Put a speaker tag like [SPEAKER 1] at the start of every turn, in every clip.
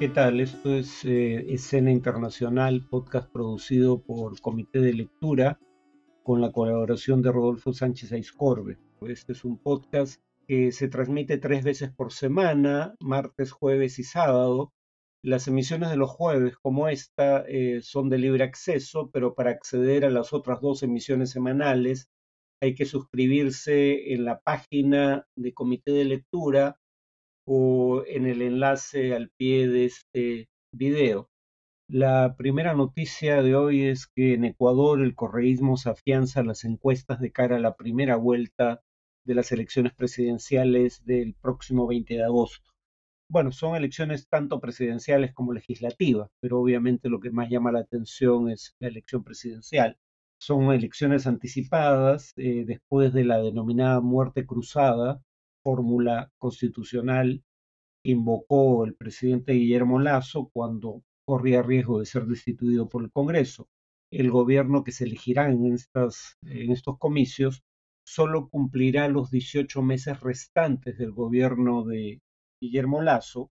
[SPEAKER 1] ¿Qué tal? Esto es eh, Escena Internacional, podcast producido por Comité de Lectura con la colaboración de Rodolfo Sánchez Aiscorbe. Este es un podcast que se transmite tres veces por semana, martes, jueves y sábado. Las emisiones de los jueves, como esta, eh, son de libre acceso, pero para acceder a las otras dos emisiones semanales hay que suscribirse en la página de Comité de Lectura o en el enlace al pie de este video. La primera noticia de hoy es que en Ecuador el correísmo se afianza las encuestas de cara a la primera vuelta de las elecciones presidenciales del próximo 20 de agosto. Bueno, son elecciones tanto presidenciales como legislativas, pero obviamente lo que más llama la atención es la elección presidencial. Son elecciones anticipadas eh, después de la denominada muerte cruzada, fórmula constitucional invocó el presidente Guillermo Lazo cuando corría riesgo de ser destituido por el Congreso. El gobierno que se elegirá en, en estos comicios solo cumplirá los 18 meses restantes del gobierno de Guillermo Lazo,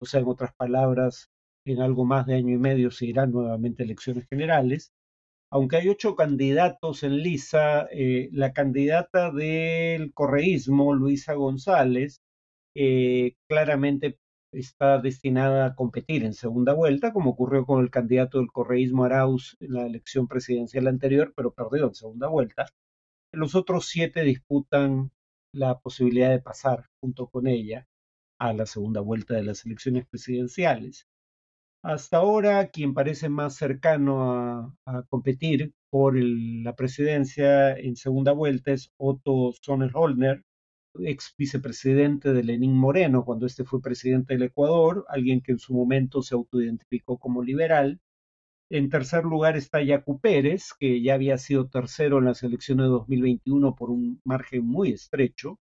[SPEAKER 1] o sea, en otras palabras, en algo más de año y medio se irán nuevamente elecciones generales, aunque hay ocho candidatos en lisa, eh, la candidata del correísmo, Luisa González, eh, claramente está destinada a competir en segunda vuelta, como ocurrió con el candidato del correísmo Arauz en la elección presidencial anterior, pero perdió en segunda vuelta. Los otros siete disputan la posibilidad de pasar junto con ella a la segunda vuelta de las elecciones presidenciales. Hasta ahora, quien parece más cercano a, competir por la presidencia en segunda vuelta es Otto Sonneholner, ex vicepresidente de Lenín Moreno cuando este fue presidente del Ecuador, alguien que en su momento se autoidentificó como liberal. En tercer lugar está Yacu Pérez, que ya había sido tercero en las elecciones de 2021 por un margen muy estrecho.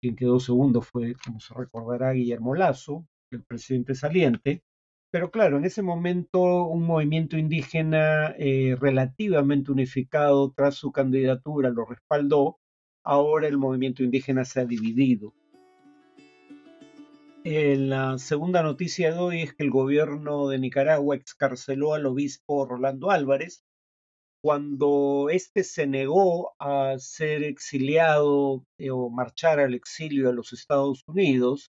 [SPEAKER 1] Quien quedó segundo fue, como se recordará, Guillermo Lazo, el presidente saliente. Pero claro, en ese momento un movimiento indígena eh, relativamente unificado tras su candidatura lo respaldó. Ahora el movimiento indígena se ha dividido. Eh, la segunda noticia de hoy es que el gobierno de Nicaragua excarceló al obispo Rolando Álvarez cuando éste se negó a ser exiliado eh, o marchar al exilio a los Estados Unidos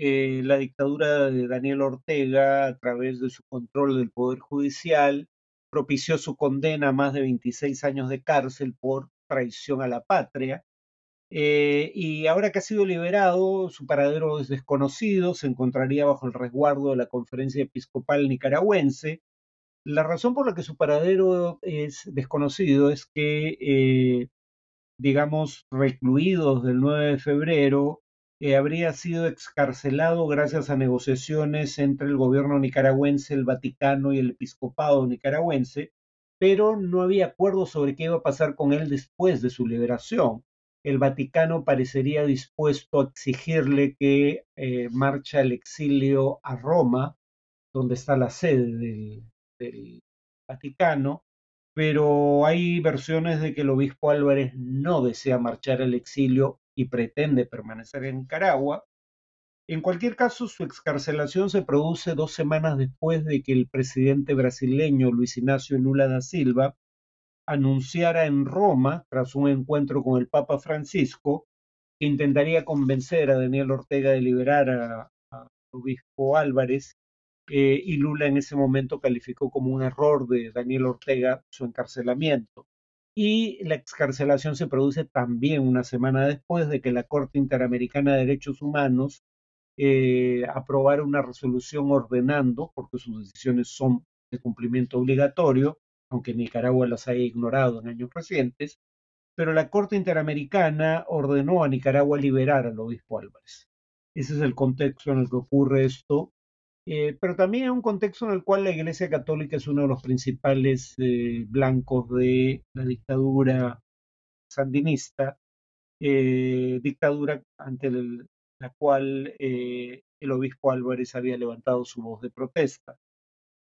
[SPEAKER 1] eh, la dictadura de Daniel Ortega, a través de su control del Poder Judicial, propició su condena a más de 26 años de cárcel por traición a la patria. Eh, y ahora que ha sido liberado, su paradero es desconocido, se encontraría bajo el resguardo de la Conferencia Episcopal Nicaragüense. La razón por la que su paradero es desconocido es que, eh, digamos, recluidos del 9 de febrero, habría sido excarcelado gracias a negociaciones entre el gobierno nicaragüense, el Vaticano y el episcopado nicaragüense, pero no había acuerdo sobre qué iba a pasar con él después de su liberación. El Vaticano parecería dispuesto a exigirle que eh, marche al exilio a Roma, donde está la sede del Vaticano, pero hay versiones de que el obispo Álvarez no desea marchar al exilio y pretende permanecer en Nicaragua. En cualquier caso, su excarcelación se produce dos semanas después de que el presidente brasileño Luis Ignacio Lula da Silva anunciara en Roma, tras un encuentro con el Papa Francisco, que intentaría convencer a Daniel Ortega de liberar a, obispo Álvarez, eh, y Lula en ese momento calificó como un error de Daniel Ortega su encarcelamiento y la excarcelación se produce también una semana después de que la Corte Interamericana de Derechos Humanos eh, aprobara una resolución ordenando, porque sus decisiones son de cumplimiento obligatorio, aunque Nicaragua las haya ignorado en años recientes, pero la Corte Interamericana ordenó a Nicaragua liberar al obispo Álvarez. Ese es el contexto en el que ocurre esto eh, pero también en un contexto en el cual la Iglesia Católica es uno de los principales eh, blancos de la dictadura sandinista, eh, dictadura ante la cual el obispo Álvarez había levantado su voz de protesta.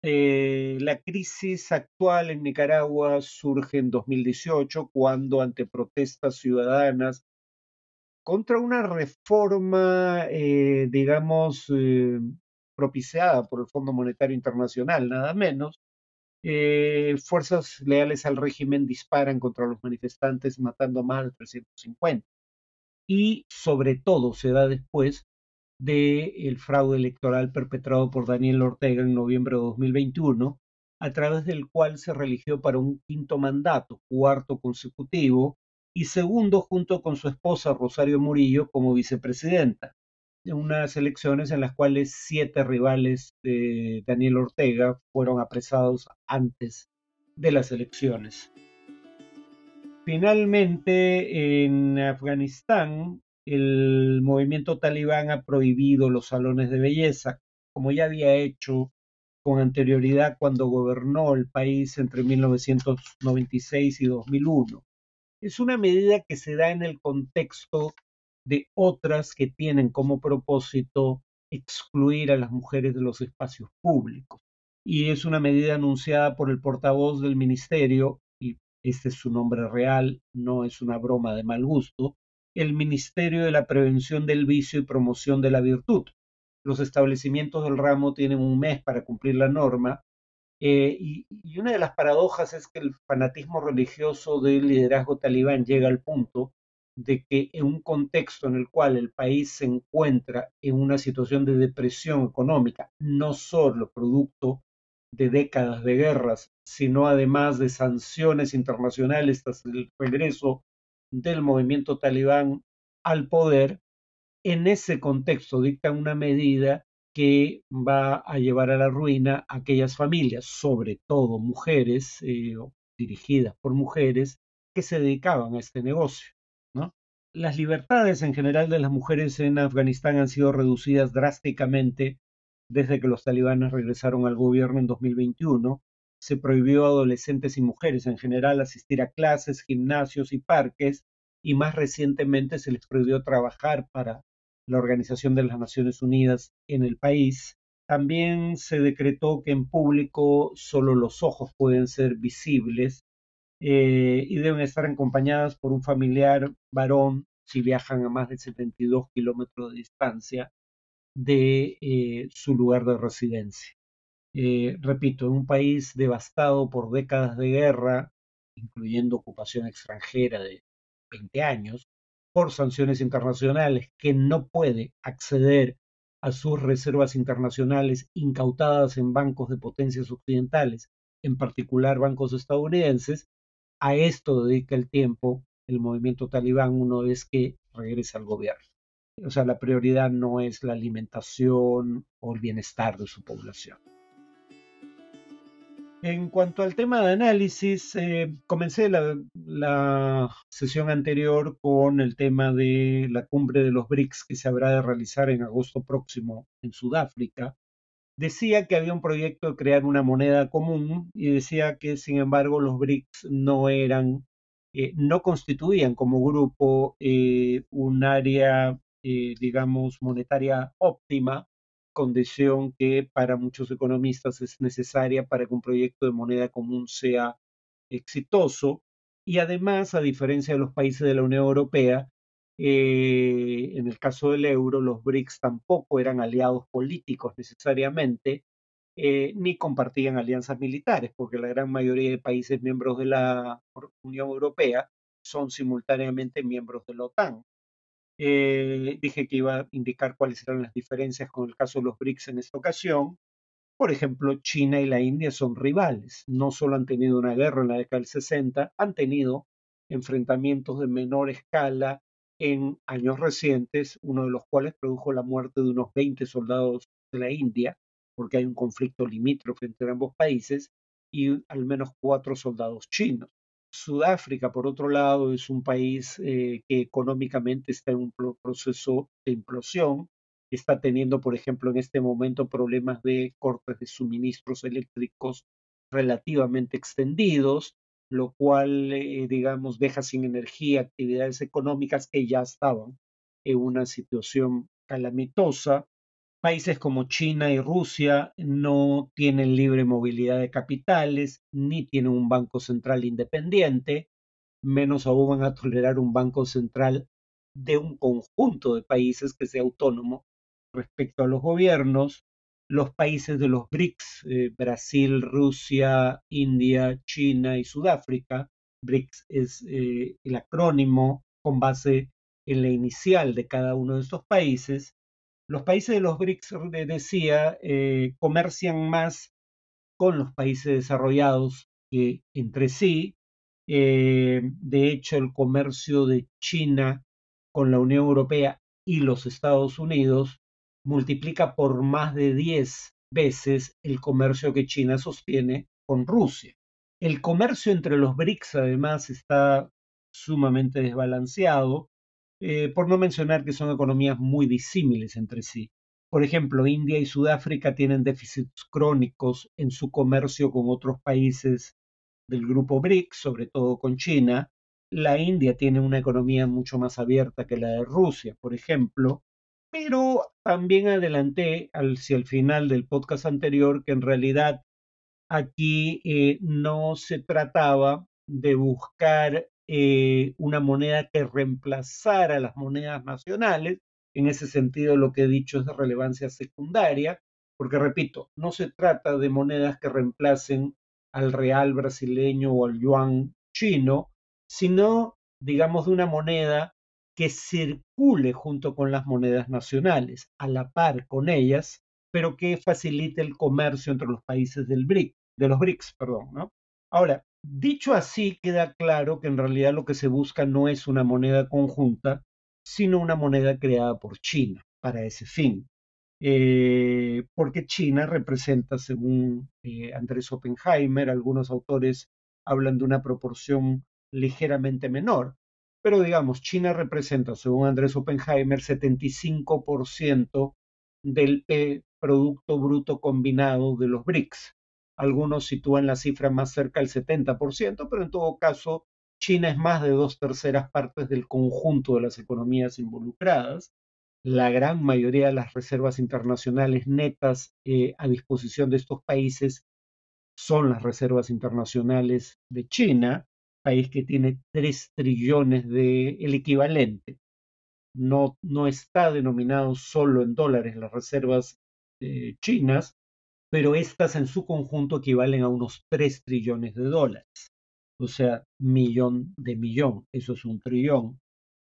[SPEAKER 1] la crisis actual en Nicaragua surge en 2018 cuando ante protestas ciudadanas contra una reforma, digamos, propiciada por el Fondo Monetario Internacional, nada menos, eh, fuerzas leales al régimen disparan contra los manifestantes matando a más de 350. Y sobre todo se da después del fraude electoral perpetrado por Daniel Ortega en noviembre de 2021, a través del cual se religió para un quinto mandato, cuarto consecutivo, y segundo junto con su esposa Rosario Murillo como vicepresidenta. Unas elecciones en las cuales siete rivales de Daniel Ortega fueron apresados antes de las elecciones. Finalmente, en Afganistán, el movimiento talibán ha prohibido los salones de belleza, como ya había hecho con anterioridad cuando gobernó el país entre 1996 y 2001. Es una medida que se da en el contexto de otras que tienen como propósito excluir a las mujeres de los espacios públicos. Y es una medida anunciada por el portavoz del ministerio, y este es su nombre real, no es una broma de mal gusto, el Ministerio de la Prevención del Vicio y Promoción de la Virtud. Los establecimientos del ramo tienen un mes para cumplir la norma eh, y, y, una de las paradojas es que el fanatismo religioso del liderazgo talibán llega al punto de que en un contexto en el cual el país se encuentra en una situación de depresión económica, no solo producto de décadas de guerras, sino además de sanciones internacionales tras el regreso del movimiento talibán al poder, en ese contexto dicta una medida que va a llevar a la ruina a aquellas familias, sobre todo mujeres, eh, dirigidas por mujeres, que se dedicaban a este negocio. Las libertades en general de las mujeres en Afganistán han sido reducidas drásticamente desde que los talibanes regresaron al gobierno en 2021 se prohibió a adolescentes y mujeres en general asistir a clases, gimnasios y parques, y más recientemente se les prohibió trabajar para la Organización de las Naciones Unidas en el país. También se decretó que en público solo los ojos pueden ser visibles eh, y deben estar acompañadas por un familiar varón si viajan a más de 72 kilómetros de distancia de eh, su lugar de residencia. Eh, repito, en un país devastado por décadas de guerra, incluyendo ocupación extranjera de 20 años, por sanciones internacionales, que no puede acceder a sus reservas internacionales incautadas en bancos de potencias occidentales, en particular bancos estadounidenses, a esto dedica el tiempo el movimiento talibán una vez que regresa al gobierno. O sea, la prioridad no es la alimentación o el bienestar de su población. En cuanto al tema de análisis, eh, comencé la, sesión anterior con el tema de la cumbre de los BRICS que se habrá de realizar en agosto próximo en Sudáfrica. Decía que había un proyecto de crear una moneda común y decía que, sin embargo, los BRICS no eran, eh, no constituían como grupo eh, un área, digamos, monetaria óptima condición que para muchos economistas es necesaria para que un proyecto de moneda común sea exitoso. Y además, a diferencia de los países de la Unión Europea, eh, en el caso del euro, los BRICS tampoco eran aliados políticos necesariamente, eh, ni compartían alianzas militares, porque la gran mayoría de países miembros de la Unión Europea son simultáneamente miembros de la OTAN. Eh, dije que iba a indicar cuáles eran las diferencias con el caso de los BRICS en esta ocasión. Por ejemplo, China y la India son rivales. No solo han tenido una guerra en la década del 60, han tenido enfrentamientos de menor escala en años recientes, uno de los cuales produjo la muerte de unos 20 soldados de la India, porque hay un conflicto limítrofe entre ambos países, y al menos cuatro soldados chinos. Sudáfrica, por otro lado, es un país eh, que económicamente está en un proceso de implosión. Está teniendo, por ejemplo, en este momento problemas de cortes de suministros eléctricos relativamente extendidos, lo cual, eh, digamos, deja sin energía actividades económicas que ya estaban en una situación calamitosa. Países como China y Rusia no tienen libre movilidad de capitales, ni tienen un banco central independiente, menos aún van a tolerar un banco central de un conjunto de países que sea autónomo respecto a los gobiernos. Los países de los BRICS, eh, Brasil, Rusia, India, China y Sudáfrica. BRICS es eh, el acrónimo con base en la inicial de cada uno de estos países. Los países de los BRICS, decía, eh, comercian más con los países desarrollados que entre sí. de hecho, el comercio de China con la Unión Europea y los Estados Unidos multiplica por más de 10 veces el comercio que China sostiene con Rusia. El comercio entre los BRICS además está sumamente desbalanceado, eh, por no mencionar que son economías muy disímiles entre sí. Por ejemplo, India y Sudáfrica tienen déficits crónicos en su comercio con otros países del grupo BRICS, sobre todo con China. La India tiene una economía mucho más abierta que la de Rusia, por ejemplo, pero también adelanté hacia el final del podcast anterior que en realidad aquí eh, no se trataba de buscar eh, una moneda que reemplazara las monedas nacionales. En ese sentido, lo que he dicho es de relevancia secundaria, porque repito, no se trata de monedas que reemplacen al real brasileño o al yuan chino, sino, digamos, de una moneda que circule junto con las monedas nacionales, a la par con ellas, pero que facilite el comercio entre los países del BRIC, de los BRICS. Perdón. Ahora, dicho así, queda claro que en realidad lo que se busca no es una moneda conjunta, sino una moneda creada por China para ese fin. Eh, porque China representa, según eh, Andrés Oppenheimer, algunos autores hablan de una proporción ligeramente menor, pero digamos, China representa, según Andrés Oppenheimer, 75% del Producto Bruto Combinado de los BRICS. Algunos sitúan la cifra más cerca del 70%, pero en todo caso, China es más de dos terceras partes del conjunto de las economías involucradas. La gran mayoría de las reservas internacionales netas eh, a disposición de estos países son las reservas internacionales de China país que tiene 3 trillones de el equivalente. No, no está denominado solo en dólares las reservas eh, chinas, pero estas en su conjunto equivalen a unos 3 trillones de dólares. O sea, millón de millón, eso es un trillón.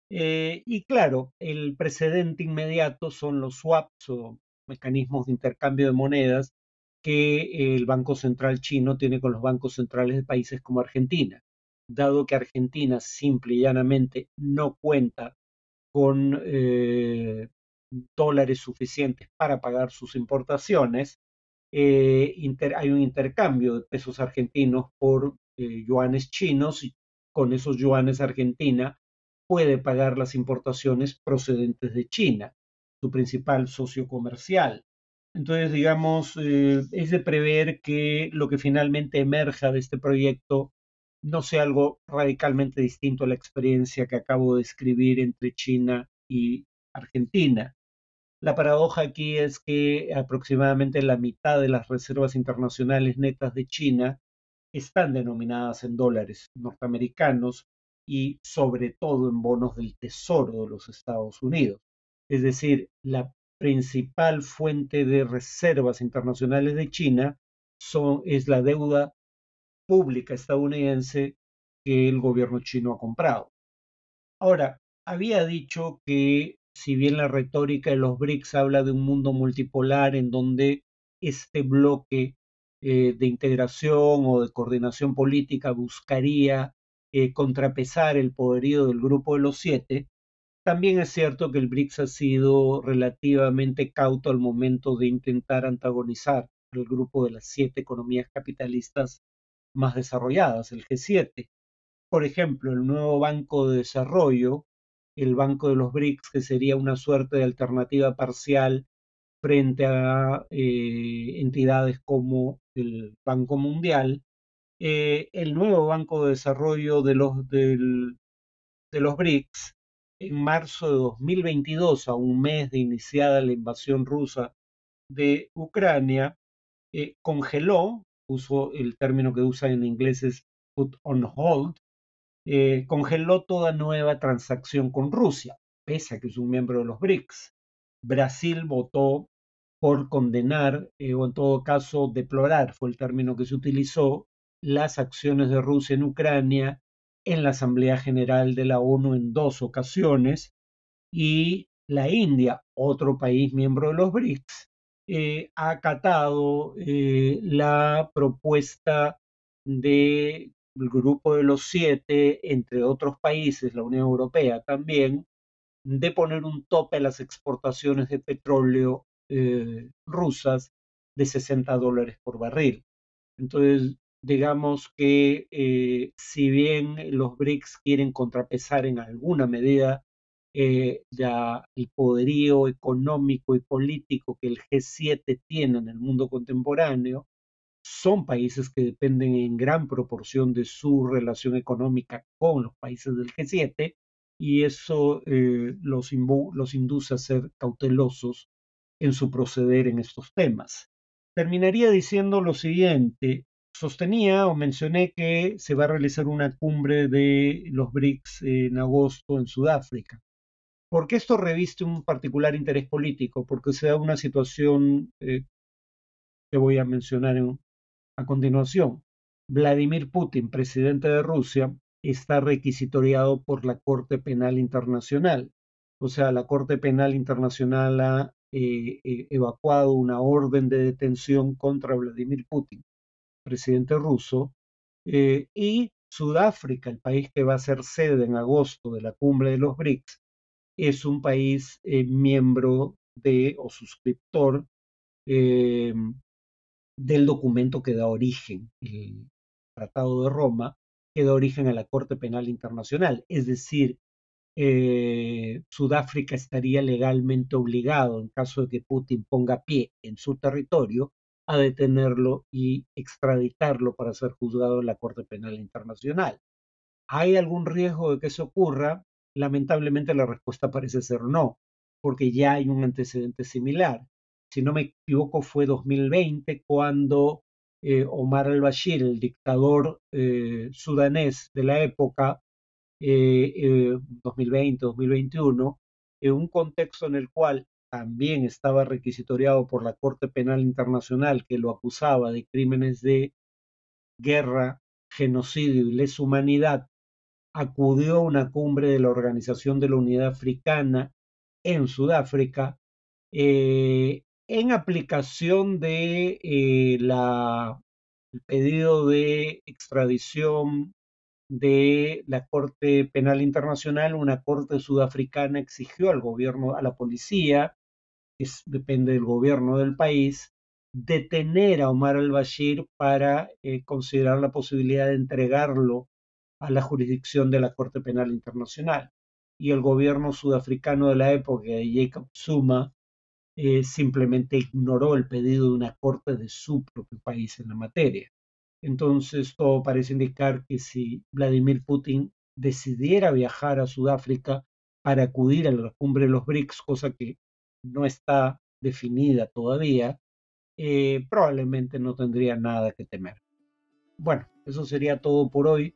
[SPEAKER 1] Eh, y claro, el precedente inmediato son los swaps o mecanismos de intercambio de monedas que el Banco Central chino tiene con los bancos centrales de países como Argentina dado que Argentina simple y llanamente no cuenta con eh, dólares suficientes para pagar sus importaciones, eh, hay un intercambio de pesos argentinos por eh, yuanes chinos y con esos yuanes Argentina puede pagar las importaciones procedentes de China, su principal socio comercial. Entonces, digamos, es de prever que lo que finalmente emerja de este proyecto no sea algo radicalmente distinto a la experiencia que acabo de escribir entre China y Argentina. La paradoja aquí es que aproximadamente la mitad de las reservas internacionales netas de China están denominadas en dólares norteamericanos y sobre todo en bonos del Tesoro de los Estados Unidos. Es decir, la principal fuente de reservas internacionales de China es la deuda pública estadounidense que el gobierno chino ha comprado. Ahora, había dicho que si bien la retórica de los BRICS habla de un mundo multipolar en donde este bloque eh, de integración o de coordinación política buscaría eh, contrapesar el poderío del grupo de los siete, también es cierto que el BRICS ha sido relativamente cauto al momento de intentar antagonizar al grupo de las siete economías capitalistas más desarrolladas, el G7. Por ejemplo, el nuevo Banco de Desarrollo, el Banco de los BRICS, que sería una suerte de alternativa parcial frente a eh, entidades como el Banco Mundial, eh, el nuevo Banco de Desarrollo de los, de los BRICS, en marzo de 2022, a un mes de iniciada la invasión rusa de Ucrania, eh, congeló el término que usa en inglés es put on hold, eh, congeló toda nueva transacción con Rusia, pese a que es un miembro de los BRICS. Brasil votó por condenar eh, o en todo caso deplorar, fue el término que se utilizó, las acciones de Rusia en Ucrania en la Asamblea General de la ONU en dos ocasiones y la India, otro país miembro de los BRICS, eh, ha acatado eh, la propuesta del grupo de los siete, entre otros países, la Unión Europea también, de poner un tope a las exportaciones de petróleo eh, rusas de 60 dólares por barril. Entonces, digamos que si bien los BRICS quieren contrapesar en alguna medida eh, el poderío económico y político que el G7 tiene en el mundo contemporáneo, son países que dependen en gran proporción de su relación económica con los países del G7 y eso eh, los, los induce a ser cautelosos en su proceder en estos temas. Terminaría diciendo lo siguiente, sostenía o mencioné que se va a realizar una cumbre de los BRICS en agosto en Sudáfrica. ¿Por qué esto reviste un particular interés político? Porque se da una situación eh, que voy a mencionar a continuación. Vladimir Putin, presidente de Rusia, está requisitoriado por la Corte Penal Internacional. O sea, la Corte Penal Internacional ha eh, eh, evacuado una orden de detención contra Vladimir Putin, presidente ruso, eh, y Sudáfrica, el país que va a ser sede en agosto de la cumbre de los BRICS, es un país miembro de o suscriptor del documento que da origen, el Tratado de Roma, que da origen a la Corte Penal Internacional. Es decir, eh, Sudáfrica estaría legalmente obligado, en caso de que Putin ponga pie en su territorio, a detenerlo y extraditarlo para ser juzgado en la Corte Penal Internacional. ¿Hay algún riesgo de que eso ocurra? Lamentablemente la respuesta parece ser no, porque ya hay un antecedente similar. Si no me equivoco, fue 2020 cuando eh, Omar al-Bashir, el dictador eh, sudanés de la época, 2020-2021, eh, en un contexto en el cual también estaba requisitoriado por la Corte Penal Internacional que lo acusaba de crímenes de guerra, genocidio y lesa humanidad, acudió a una cumbre de la Organización de la Unidad Africana en Sudáfrica eh, en aplicación de eh, la, pedido de extradición de la Corte Penal Internacional, una corte sudafricana exigió al gobierno, a la policía, que depende del gobierno del país, detener a Omar al-Bashir para eh, considerar la posibilidad de entregarlo a la jurisdicción de la Corte Penal Internacional. Y el gobierno sudafricano de la época, Jacob Zuma, eh, simplemente ignoró el pedido de una corte de su propio país en la materia. Entonces, todo parece indicar que si Vladimir Putin decidiera viajar a Sudáfrica para acudir a la cumbre de los BRICS, cosa que no está definida todavía, eh, probablemente no tendría nada que temer. Bueno, eso sería todo por hoy.